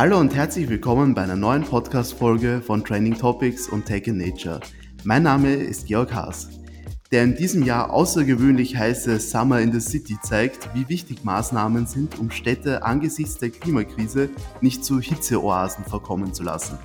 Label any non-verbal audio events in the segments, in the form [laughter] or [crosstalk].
Hallo und herzlich willkommen bei einer neuen Podcast-Folge von Training Topics und Tech in Nature. Mein Name ist Georg Haas. Der in diesem Jahr außergewöhnlich heiße Summer in the City zeigt, wie wichtig Maßnahmen sind, um Städte angesichts der Klimakrise nicht zu Hitzeoasen verkommen zu lassen.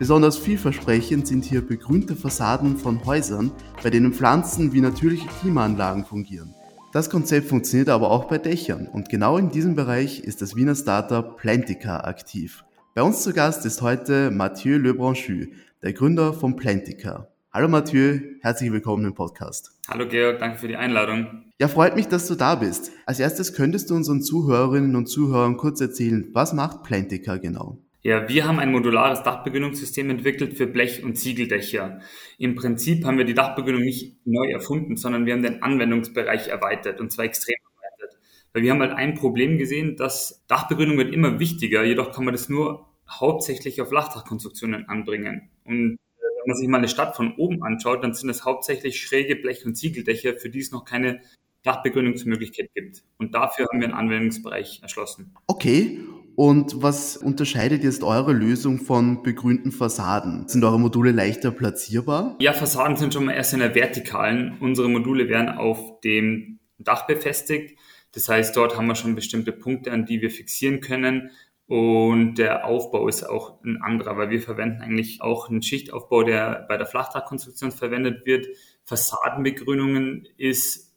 Besonders vielversprechend sind hier begrünte Fassaden von Häusern, bei denen Pflanzen wie natürliche Klimaanlagen fungieren. Das Konzept funktioniert aber auch bei Dächern und genau in diesem Bereich ist das Wiener Startup Plantica aktiv. Bei uns zu Gast ist heute Mathieu Lebranchu, der Gründer von Plantica. Hallo Mathieu, herzlich willkommen im Podcast. Hallo Georg, danke für die Einladung. Ja, freut mich, dass du da bist. Als erstes könntest du unseren Zuhörerinnen und Zuhörern kurz erzählen, was macht Plantica genau? Ja, wir haben ein modulares Dachbegrünungssystem entwickelt für Blech- und Ziegeldächer. Im Prinzip haben wir die Dachbegrünung nicht neu erfunden, sondern wir haben den Anwendungsbereich erweitert und zwar extrem erweitert. Weil wir haben halt ein Problem gesehen, dass Dachbegrünung wird immer wichtiger, jedoch kann man das nur hauptsächlich auf Flachdachkonstruktionen anbringen. Und äh, wenn man sich mal eine Stadt von oben anschaut, dann sind es hauptsächlich schräge Blech- und Ziegeldächer, für die es noch keine Dachbegrünungsmöglichkeit gibt. Und dafür haben wir einen Anwendungsbereich erschlossen. Okay. Und was unterscheidet jetzt eure Lösung von begrünten Fassaden? Sind eure Module leichter platzierbar? Ja, Fassaden sind schon mal erst in der vertikalen. Unsere Module werden auf dem Dach befestigt. Das heißt, dort haben wir schon bestimmte Punkte, an die wir fixieren können. Und der Aufbau ist auch ein anderer, weil wir verwenden eigentlich auch einen Schichtaufbau, der bei der Flachdachkonstruktion verwendet wird. Fassadenbegrünungen ist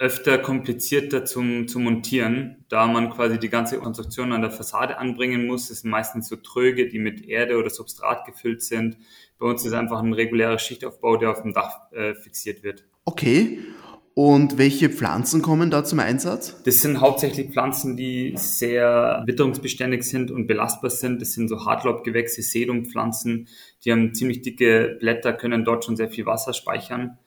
öfter komplizierter zum, zum Montieren, da man quasi die ganze Konstruktion an der Fassade anbringen muss. Es sind meistens so Tröge, die mit Erde oder Substrat gefüllt sind. Bei uns ist einfach ein regulärer Schichtaufbau, der auf dem Dach äh, fixiert wird. Okay. Und welche Pflanzen kommen da zum Einsatz? Das sind hauptsächlich Pflanzen, die sehr witterungsbeständig sind und belastbar sind. Das sind so Hartlaubgewächse, Sedumpflanzen. Die haben ziemlich dicke Blätter, können dort schon sehr viel Wasser speichern.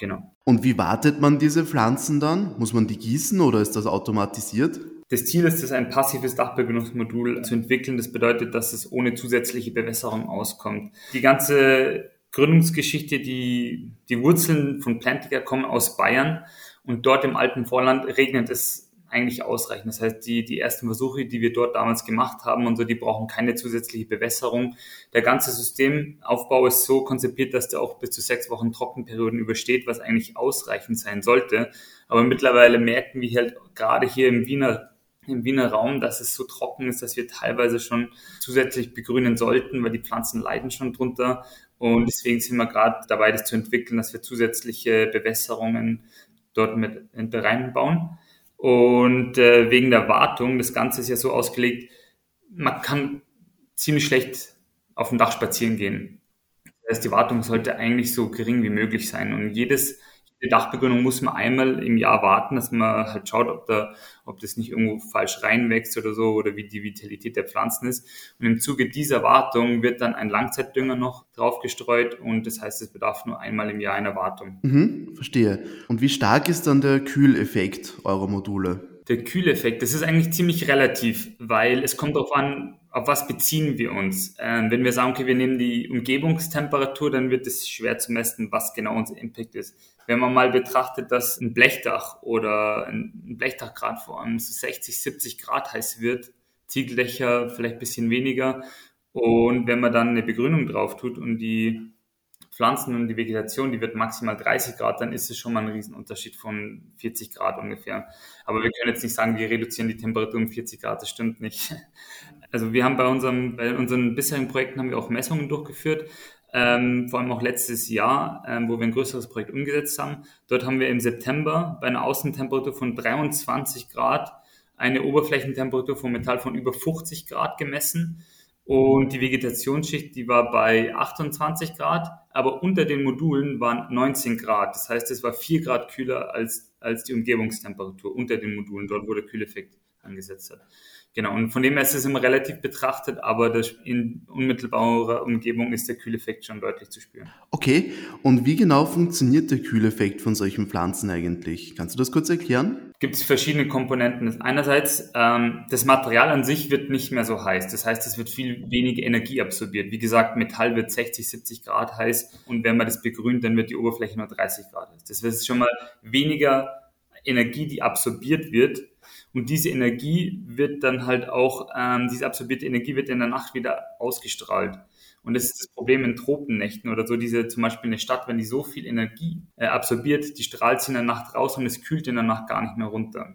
Genau. Und wie wartet man diese Pflanzen dann? Muss man die gießen oder ist das automatisiert? Das Ziel ist es, ein passives Dachbegrünungsmodul zu entwickeln. Das bedeutet, dass es ohne zusätzliche Bewässerung auskommt. Die ganze Gründungsgeschichte, die, die Wurzeln von Plantiger kommen aus Bayern und dort im alten Vorland regnet es eigentlich ausreichen. Das heißt, die, die ersten Versuche, die wir dort damals gemacht haben und so, die brauchen keine zusätzliche Bewässerung. Der ganze Systemaufbau ist so konzipiert, dass der auch bis zu sechs Wochen Trockenperioden übersteht, was eigentlich ausreichend sein sollte. Aber mittlerweile merken wir halt gerade hier im Wiener im Wiener Raum, dass es so trocken ist, dass wir teilweise schon zusätzlich begrünen sollten, weil die Pflanzen leiden schon drunter. Und deswegen sind wir gerade dabei, das zu entwickeln, dass wir zusätzliche Bewässerungen dort mit reinbauen. Und äh, wegen der Wartung, das Ganze ist ja so ausgelegt, man kann ziemlich schlecht auf dem Dach spazieren gehen. Das heißt, die Wartung sollte eigentlich so gering wie möglich sein. Und jedes die Dachbegrünung muss man einmal im Jahr warten, dass man halt schaut, ob da, ob das nicht irgendwo falsch reinwächst oder so oder wie die Vitalität der Pflanzen ist. Und im Zuge dieser Wartung wird dann ein Langzeitdünger noch draufgestreut und das heißt, es bedarf nur einmal im Jahr einer Wartung. Mhm, verstehe. Und wie stark ist dann der Kühleffekt eurer Module? Der Kühleffekt, das ist eigentlich ziemlich relativ, weil es kommt darauf an, auf was beziehen wir uns? Ähm, wenn wir sagen, okay, wir nehmen die Umgebungstemperatur, dann wird es schwer zu messen, was genau unser Impact ist. Wenn man mal betrachtet, dass ein Blechdach oder ein Blechdachgrad vor allem 60, 70 Grad heiß wird, Ziegeldächer vielleicht ein bisschen weniger. Und wenn man dann eine Begrünung drauf tut und die Pflanzen und die Vegetation, die wird maximal 30 Grad, dann ist es schon mal ein Riesenunterschied von 40 Grad ungefähr. Aber wir können jetzt nicht sagen, wir reduzieren die Temperatur um 40 Grad, das stimmt nicht. [laughs] Also wir haben bei, unserem, bei unseren bisherigen Projekten haben wir auch Messungen durchgeführt, ähm, vor allem auch letztes Jahr, ähm, wo wir ein größeres Projekt umgesetzt haben. Dort haben wir im September bei einer Außentemperatur von 23 Grad eine Oberflächentemperatur von Metall von über 50 Grad gemessen und die Vegetationsschicht, die war bei 28 Grad, aber unter den Modulen waren 19 Grad. Das heißt, es war 4 Grad kühler als, als die Umgebungstemperatur unter den Modulen, dort wo der Kühleffekt angesetzt hat. Genau, und von dem her ist es immer relativ betrachtet, aber in unmittelbarer Umgebung ist der Kühleffekt schon deutlich zu spüren. Okay, und wie genau funktioniert der Kühleffekt von solchen Pflanzen eigentlich? Kannst du das kurz erklären? Gibt es verschiedene Komponenten. Einerseits, ähm, das Material an sich wird nicht mehr so heiß. Das heißt, es wird viel weniger Energie absorbiert. Wie gesagt, Metall wird 60, 70 Grad heiß und wenn man das begrünt, dann wird die Oberfläche nur 30 Grad heiß. Das ist schon mal weniger Energie, die absorbiert wird Und diese Energie wird dann halt auch, ähm, diese absorbierte Energie wird in der Nacht wieder ausgestrahlt. Und das ist das Problem in Tropennächten oder so, diese zum Beispiel eine Stadt, wenn die so viel Energie äh, absorbiert, die strahlt sie in der Nacht raus und es kühlt in der Nacht gar nicht mehr runter.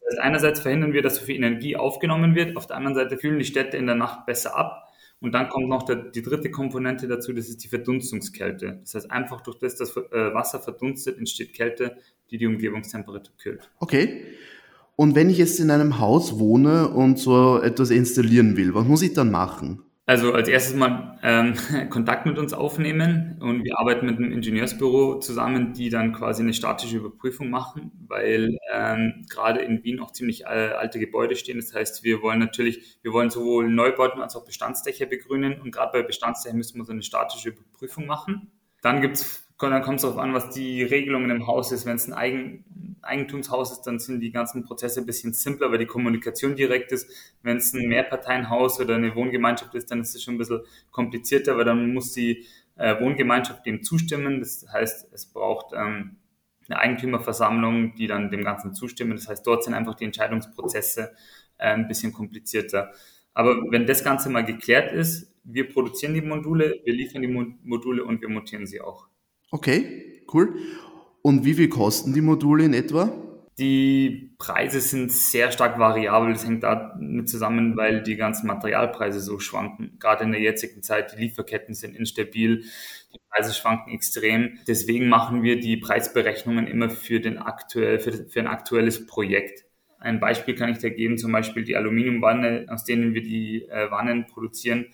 Das heißt, einerseits verhindern wir, dass so viel Energie aufgenommen wird, auf der anderen Seite kühlen die Städte in der Nacht besser ab. Und dann kommt noch der, die dritte Komponente dazu, das ist die Verdunstungskälte. Das heißt, einfach durch das, dass äh, Wasser verdunstet, entsteht Kälte, die die Umgebungstemperatur kühlt. Okay. Und wenn ich jetzt in einem Haus wohne und so etwas installieren will, was muss ich dann machen? Also als erstes mal ähm, [laughs] Kontakt mit uns aufnehmen und wir arbeiten mit einem Ingenieursbüro zusammen, die dann quasi eine statische Überprüfung machen, weil ähm, gerade in Wien auch ziemlich äh, alte Gebäude stehen. Das heißt, wir wollen natürlich, wir wollen sowohl Neubauten als auch Bestandsdächer begrünen und gerade bei Bestandsdächern müssen wir so eine statische Überprüfung machen. Dann gibt's dann kommt es darauf an, was die Regelungen im Haus ist. Wenn es ein Eigen, Eigentumshaus ist, dann sind die ganzen Prozesse ein bisschen simpler, weil die Kommunikation direkt ist. Wenn es ein Mehrparteienhaus oder eine Wohngemeinschaft ist, dann ist es schon ein bisschen komplizierter, weil dann muss die äh, Wohngemeinschaft dem zustimmen. Das heißt, es braucht ähm, eine Eigentümerversammlung, die dann dem Ganzen zustimmen. Das heißt, dort sind einfach die Entscheidungsprozesse äh, ein bisschen komplizierter. Aber wenn das Ganze mal geklärt ist, wir produzieren die Module, wir liefern die Module und wir montieren sie auch. Okay, cool. Und wie viel kosten die Module in etwa? Die Preise sind sehr stark variabel. Das hängt damit zusammen, weil die ganzen Materialpreise so schwanken. Gerade in der jetzigen Zeit, die Lieferketten sind instabil, die Preise schwanken extrem. Deswegen machen wir die Preisberechnungen immer für, den aktuell, für, für ein aktuelles Projekt. Ein Beispiel kann ich da geben, zum Beispiel die Aluminiumwanne, aus denen wir die äh, Wannen produzieren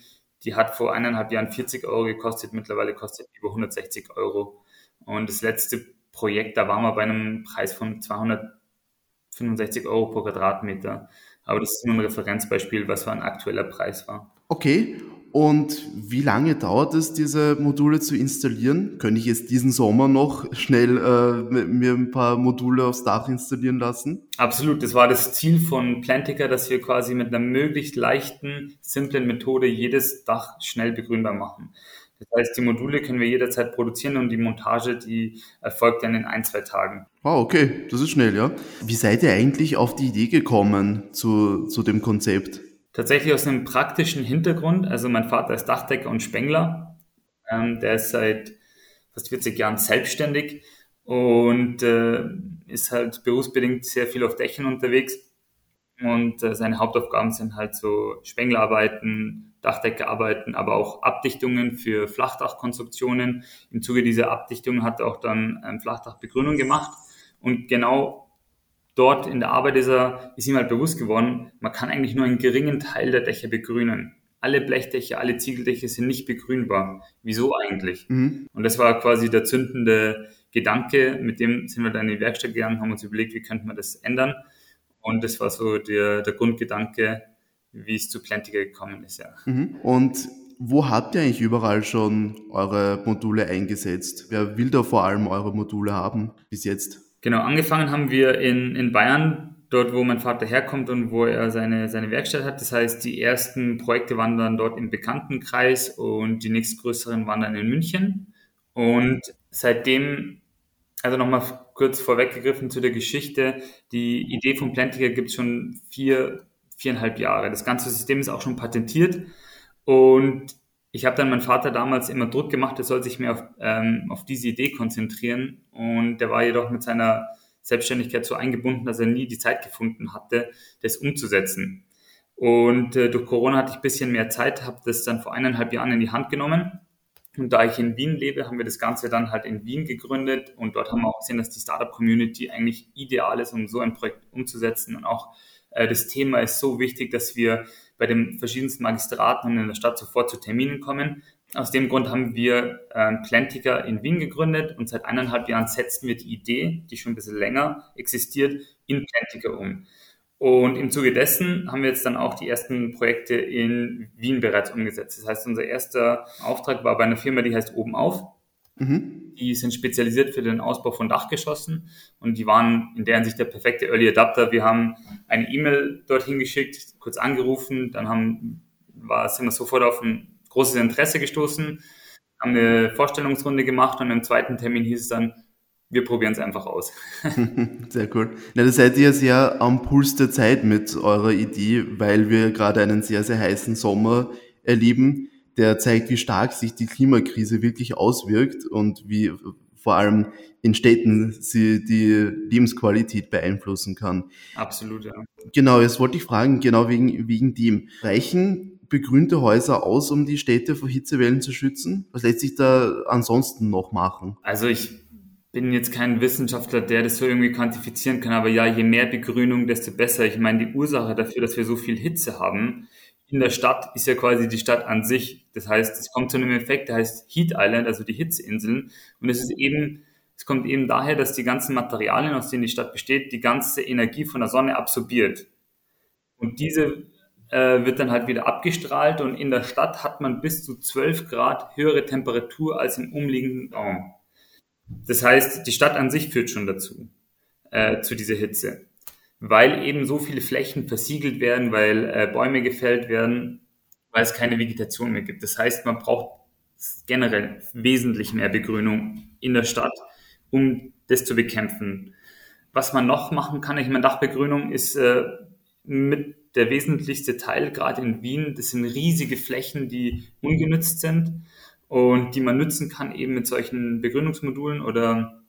die hat vor eineinhalb Jahren 40 Euro gekostet, mittlerweile kostet die über 160 Euro. Und das letzte Projekt, da waren wir bei einem Preis von 265 Euro pro Quadratmeter. Aber das ist nur ein Referenzbeispiel, was so ein aktueller Preis war. Okay, und wie lange dauert es, diese Module zu installieren? Könnte ich jetzt diesen Sommer noch schnell äh, mir ein paar Module aufs Dach installieren lassen? Absolut, das war das Ziel von Plantiker, dass wir quasi mit einer möglichst leichten, simplen Methode jedes Dach schnell begrünbar machen. Das heißt, die Module können wir jederzeit produzieren und die Montage, die erfolgt dann in ein, zwei Tagen. Ah, okay, das ist schnell, ja. Wie seid ihr eigentlich auf die Idee gekommen zu, zu dem Konzept? Tatsächlich aus einem praktischen Hintergrund. Also mein Vater ist Dachdecker und Spengler. Ähm, der ist seit fast 40 Jahren selbstständig und äh, ist halt berufsbedingt sehr viel auf Dächern unterwegs. Und äh, seine Hauptaufgaben sind halt so Spenglerarbeiten, Dachdeckerarbeiten, aber auch Abdichtungen für Flachdachkonstruktionen. Im Zuge dieser Abdichtungen hat er auch dann ähm, Flachdachbegrünung gemacht. Und genau dort in der Arbeit ist, er, ist ihm halt bewusst geworden, man kann eigentlich nur einen geringen Teil der Dächer begrünen. Alle Blechdächer, alle Ziegeldächer sind nicht begrünbar. Wieso eigentlich? Mhm. Und das war quasi der zündende Gedanke, mit dem sind wir dann in die Werkstatt gegangen, haben uns überlegt, wie könnte man das ändern. Und das war so der, der Grundgedanke, wie es zu Plantiger gekommen ist, ja. Mhm. Und wo habt ihr eigentlich überall schon eure Module eingesetzt? Wer will da vor allem eure Module haben bis jetzt? Genau, angefangen haben wir in, in Bayern, dort wo mein Vater herkommt und wo er seine, seine Werkstatt hat. Das heißt, die ersten Projekte waren dann dort im Bekanntenkreis und die nächstgrößeren waren dann in München. Und seitdem, also nochmal kurz vorweggegriffen zu der Geschichte, die Idee von Plantiger gibt es schon vier, viereinhalb Jahre. Das ganze System ist auch schon patentiert und ich habe dann meinen Vater damals immer Druck gemacht, er soll sich mehr auf, ähm, auf diese Idee konzentrieren. Und der war jedoch mit seiner Selbstständigkeit so eingebunden, dass er nie die Zeit gefunden hatte, das umzusetzen. Und äh, durch Corona hatte ich ein bisschen mehr Zeit, habe das dann vor eineinhalb Jahren in die Hand genommen. Und da ich in Wien lebe, haben wir das Ganze dann halt in Wien gegründet. Und dort haben wir auch gesehen, dass die Startup-Community eigentlich ideal ist, um so ein Projekt umzusetzen. Und auch das Thema ist so wichtig, dass wir bei den verschiedensten Magistraten in der Stadt sofort zu Terminen kommen. Aus dem Grund haben wir äh, Plantiker in Wien gegründet und seit eineinhalb Jahren setzen wir die Idee, die schon ein bisschen länger existiert, in Plantiker um. Und im Zuge dessen haben wir jetzt dann auch die ersten Projekte in Wien bereits umgesetzt. Das heißt, unser erster Auftrag war bei einer Firma, die heißt Oben auf. Mhm. Die sind spezialisiert für den Ausbau von Dachgeschossen und die waren in der Hinsicht der perfekte Early Adapter. Wir haben eine E-Mail dorthin geschickt, kurz angerufen, dann haben, war, sind wir sofort auf ein großes Interesse gestoßen, haben eine Vorstellungsrunde gemacht und im zweiten Termin hieß es dann, wir probieren es einfach aus. [laughs] [laughs] Sehr cool. Na, da seid ihr sehr am Puls der Zeit mit eurer Idee, weil wir gerade einen sehr, sehr heißen Sommer erleben, der zeigt, wie stark sich die Klimakrise wirklich auswirkt und wie vor allem in Städten sie die Lebensqualität beeinflussen kann. Absolut, ja. Genau, jetzt wollte ich fragen, genau wegen, wegen dem. Reichen begrünte Häuser aus, um die Städte vor Hitzewellen zu schützen? Was lässt sich da ansonsten noch machen? Also ich bin jetzt kein Wissenschaftler, der das so irgendwie quantifizieren kann, aber ja, je mehr Begrünung, desto besser. Ich meine, die Ursache dafür, dass wir so viel Hitze haben, in der Stadt ist ja quasi die Stadt an sich. Das heißt, es kommt zu einem Effekt, der heißt Heat Island, also die Hitzeinseln. Und es ist eben, es kommt eben daher, dass die ganzen Materialien, aus denen die Stadt besteht, die ganze Energie von der Sonne absorbiert. Und diese äh, wird dann halt wieder abgestrahlt und in der Stadt hat man bis zu 12 Grad höhere Temperatur als im umliegenden Raum. Das heißt, die Stadt an sich führt schon dazu, äh, zu dieser Hitze. Weil eben so viele Flächen versiegelt werden, weil äh, Bäume gefällt werden, weil es keine Vegetation mehr gibt. Das heißt, man braucht generell wesentlich mehr Begrünung in der Stadt, um das zu bekämpfen. Was man noch machen kann, ich meine, Dachbegrünung ist äh, mit der wesentlichste Teil, gerade in Wien. Das sind riesige Flächen, die ungenützt sind und die man nutzen kann eben mit solchen Begründungsmodulen oder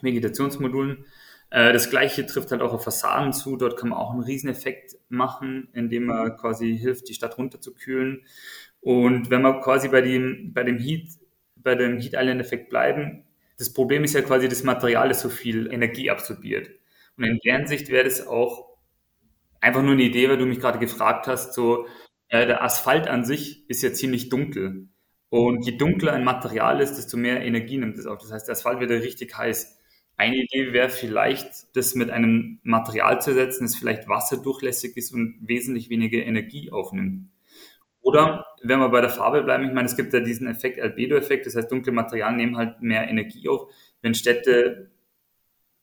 Vegetationsmodulen. Äh, das gleiche trifft halt auch auf Fassaden zu. Dort kann man auch einen Rieseneffekt machen, indem man quasi hilft, die Stadt runterzukühlen. Und wenn wir quasi bei dem, bei dem Heat, bei dem Heat Island Effekt bleiben, das Problem ist ja quasi das Material, das so viel Energie absorbiert. Und in deren Sicht wäre das auch einfach nur eine Idee, weil du mich gerade gefragt hast, so, äh, der Asphalt an sich ist ja ziemlich dunkel. Und je dunkler ein Material ist, desto mehr Energie nimmt es auf. Das heißt, der Asphalt wird ja richtig heiß. Eine Idee wäre vielleicht, das mit einem Material zu setzen, das vielleicht wasserdurchlässig ist und wesentlich weniger Energie aufnimmt. Oder wenn wir bei der Farbe bleiben, ich meine, es gibt ja diesen Effekt, Albedo-Effekt, das heißt, dunkle Materialien nehmen halt mehr Energie auf. Wenn Städte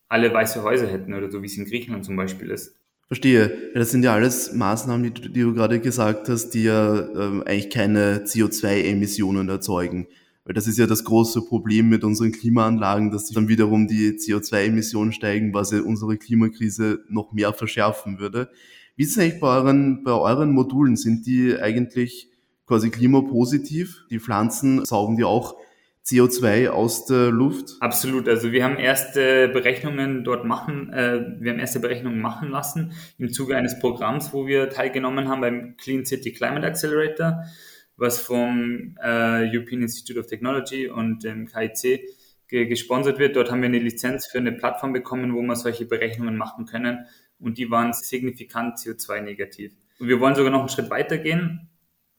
alle weiße Häuser hätten oder so, wie es in Griechenland zum Beispiel ist, Verstehe. Ja, das sind ja alles Maßnahmen, die, die du gerade gesagt hast, die ja ähm, eigentlich keine CO2-Emissionen erzeugen. Weil das ist ja das große Problem mit unseren Klimaanlagen, dass dann wiederum die CO2-Emissionen steigen, was ja unsere Klimakrise noch mehr verschärfen würde. Wie ist es eigentlich bei euren, bei euren Modulen? Sind die eigentlich quasi klimapositiv? Die Pflanzen saugen die auch CO2 aus der Luft? Absolut. Also wir haben erste Berechnungen dort machen, äh, wir haben erste Berechnungen machen lassen im Zuge eines Programms, wo wir teilgenommen haben beim Clean City Climate Accelerator, was vom äh, European Institute of Technology und dem KIC ge gesponsert wird. Dort haben wir eine Lizenz für eine Plattform bekommen, wo wir solche Berechnungen machen können und die waren signifikant CO2-negativ. Und wir wollen sogar noch einen Schritt weiter gehen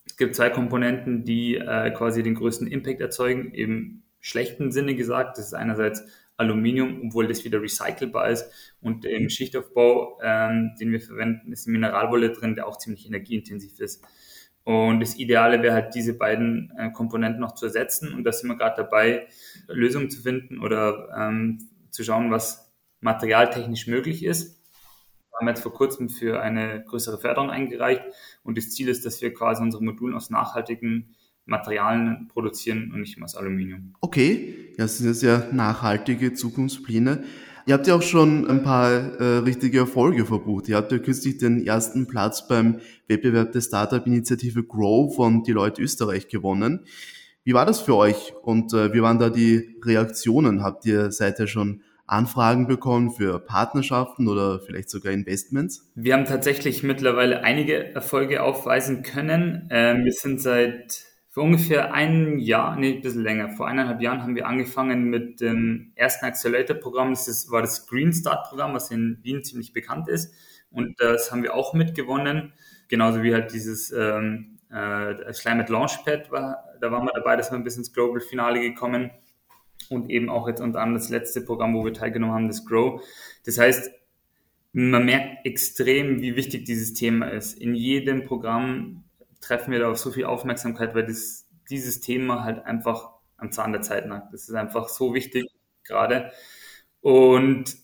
es gibt zwei Komponenten, die äh, quasi den größten Impact erzeugen, im schlechten Sinne gesagt. Das ist einerseits Aluminium, obwohl das wieder recycelbar ist. Und im Schichtaufbau, ähm, den wir verwenden, ist Mineralwolle drin, der auch ziemlich energieintensiv ist. Und das Ideale wäre halt, diese beiden äh, Komponenten noch zu ersetzen. Und da sind wir gerade dabei, Lösungen zu finden oder ähm, zu schauen, was materialtechnisch möglich ist haben jetzt vor kurzem für eine größere Förderung eingereicht und das Ziel ist, dass wir quasi unsere Module aus nachhaltigen Materialien produzieren und nicht mehr aus Aluminium. Okay, ja, das sind ja sehr nachhaltige Zukunftspläne. Ihr habt ja auch schon ein paar äh, richtige Erfolge verbucht. Ihr habt ja kürzlich den ersten Platz beim Wettbewerb der Startup-Initiative Grow von Deloitte Österreich gewonnen. Wie war das für euch und äh, wie waren da die Reaktionen? Habt ihr seither schon Anfragen bekommen für Partnerschaften oder vielleicht sogar Investments? Wir haben tatsächlich mittlerweile einige Erfolge aufweisen können. Ähm, wir sind seit vor ungefähr einem Jahr, nee, ein bisschen länger, vor eineinhalb Jahren haben wir angefangen mit dem ersten Accelerator-Programm. Das ist, war das Green Start-Programm, was in Wien ziemlich bekannt ist. Und das haben wir auch mitgewonnen. Genauso wie halt dieses ähm, äh, Climate Launchpad war, da waren wir dabei, da sind wir bis ins Global Finale gekommen und eben auch jetzt unter anderem das letzte Programm, wo wir teilgenommen haben, das Grow. Das heißt, man merkt extrem, wie wichtig dieses Thema ist. In jedem Programm treffen wir da auf so viel Aufmerksamkeit, weil das, dieses Thema halt einfach am Zahn der Zeit nagt. Das ist einfach so wichtig gerade. Und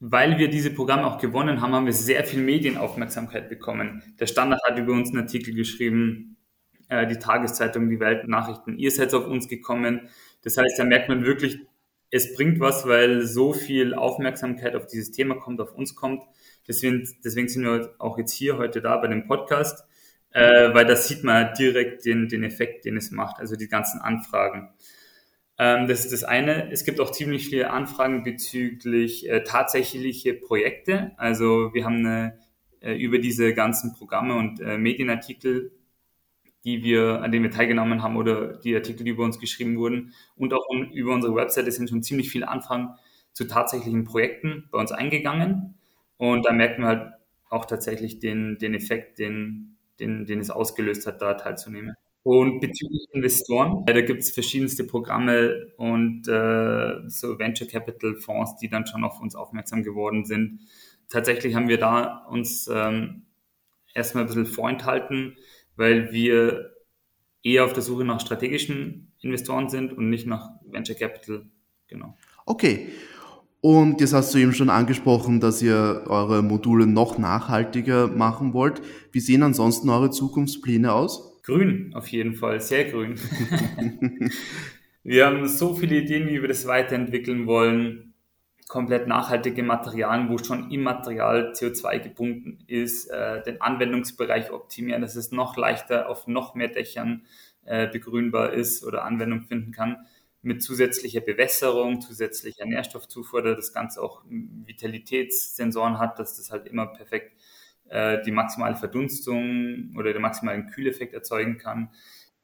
weil wir diese Programme auch gewonnen haben, haben wir sehr viel Medienaufmerksamkeit bekommen. Der Standard hat über uns einen Artikel geschrieben, äh, die Tageszeitung, die Weltnachrichten. Ihr seid auf uns gekommen. Das heißt, da merkt man wirklich, es bringt was, weil so viel Aufmerksamkeit auf dieses Thema kommt, auf uns kommt. Deswegen, deswegen sind wir auch jetzt hier heute da bei dem Podcast, äh, weil da sieht man direkt den, den Effekt, den es macht, also die ganzen Anfragen. Ähm, das ist das eine. Es gibt auch ziemlich viele Anfragen bezüglich äh, tatsächliche Projekte. Also wir haben eine, äh, über diese ganzen Programme und äh, Medienartikel die wir, an denen wir teilgenommen haben oder die Artikel, die über uns geschrieben wurden und auch über unsere Webseite sind schon ziemlich viele Anfragen zu tatsächlichen Projekten bei uns eingegangen. Und da merken wir halt auch tatsächlich den, den Effekt, den, den, den es ausgelöst hat, da teilzunehmen. Und bezüglich Investoren, da gibt es verschiedenste Programme und äh, so Venture Capital Fonds, die dann schon auf uns aufmerksam geworden sind. Tatsächlich haben wir da uns ähm, erstmal ein bisschen vorenthalten, weil wir eher auf der Suche nach strategischen Investoren sind und nicht nach Venture Capital. Genau. Okay. Und jetzt hast du eben schon angesprochen, dass ihr eure Module noch nachhaltiger machen wollt. Wie sehen ansonsten eure Zukunftspläne aus? Grün, auf jeden Fall, sehr grün. [laughs] wir haben so viele Ideen, wie wir das weiterentwickeln wollen komplett nachhaltige Materialien, wo schon im Material CO2 gebunden ist, äh, den Anwendungsbereich optimieren, dass es noch leichter auf noch mehr Dächern äh, begrünbar ist oder Anwendung finden kann, mit zusätzlicher Bewässerung, zusätzlicher Nährstoffzufuhr, der das Ganze auch Vitalitätssensoren hat, dass das halt immer perfekt äh, die maximale Verdunstung oder den maximalen Kühleffekt erzeugen kann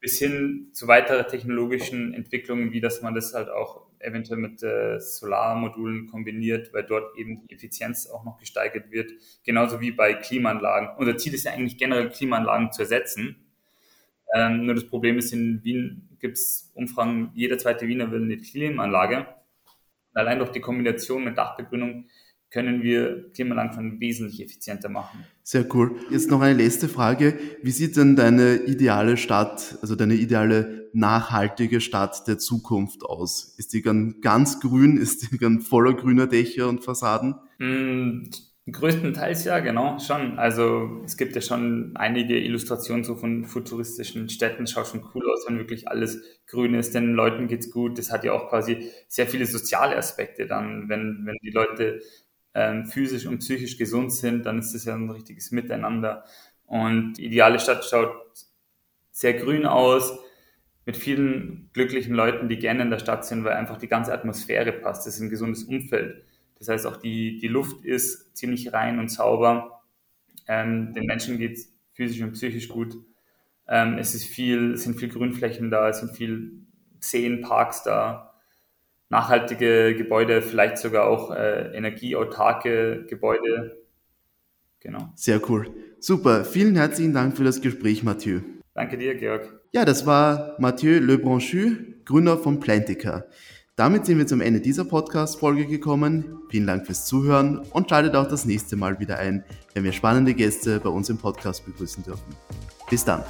bis hin zu weiteren technologischen Entwicklungen, wie dass man das halt auch eventuell mit äh, Solarmodulen kombiniert, weil dort eben die Effizienz auch noch gesteigert wird, genauso wie bei Klimaanlagen. Unser Ziel ist ja eigentlich generell Klimaanlagen zu ersetzen. Ähm, nur das Problem ist, in Wien gibt es Umfragen, jeder zweite Wiener will eine Klimaanlage. Allein durch die Kombination mit Dachbegrünung können wir Klimaanlagen schon wesentlich effizienter machen. Sehr cool. Jetzt noch eine letzte Frage. Wie sieht denn deine ideale Stadt, also deine ideale nachhaltige Stadt der Zukunft aus? Ist die ganz grün? Ist die dann voller grüner Dächer und Fassaden? Größtenteils ja, genau, schon. Also es gibt ja schon einige Illustrationen so von futuristischen Städten. Schaut schon cool aus, wenn wirklich alles grün ist. Den Leuten geht's gut. Das hat ja auch quasi sehr viele soziale Aspekte dann, wenn, wenn die Leute ähm, physisch und psychisch gesund sind, dann ist das ja ein richtiges Miteinander. Und die ideale Stadt schaut sehr grün aus, mit vielen glücklichen Leuten, die gerne in der Stadt sind, weil einfach die ganze Atmosphäre passt. Das ist ein gesundes Umfeld. Das heißt, auch die, die Luft ist ziemlich rein und sauber. Ähm, den Menschen geht es physisch und psychisch gut. Ähm, es ist viel, es sind viel Grünflächen da, es sind viel Seen, Parks da nachhaltige Gebäude, vielleicht sogar auch äh, energieautarke Gebäude. Genau. Sehr cool. Super. Vielen herzlichen Dank für das Gespräch, Mathieu. Danke dir, Georg. Ja, das war Mathieu Lebranchu, Gründer von Plantica. Damit sind wir zum Ende dieser Podcast-Folge gekommen. Vielen Dank fürs Zuhören und schaltet auch das nächste Mal wieder ein, wenn wir spannende Gäste bei uns im Podcast begrüßen dürfen. Bis dann.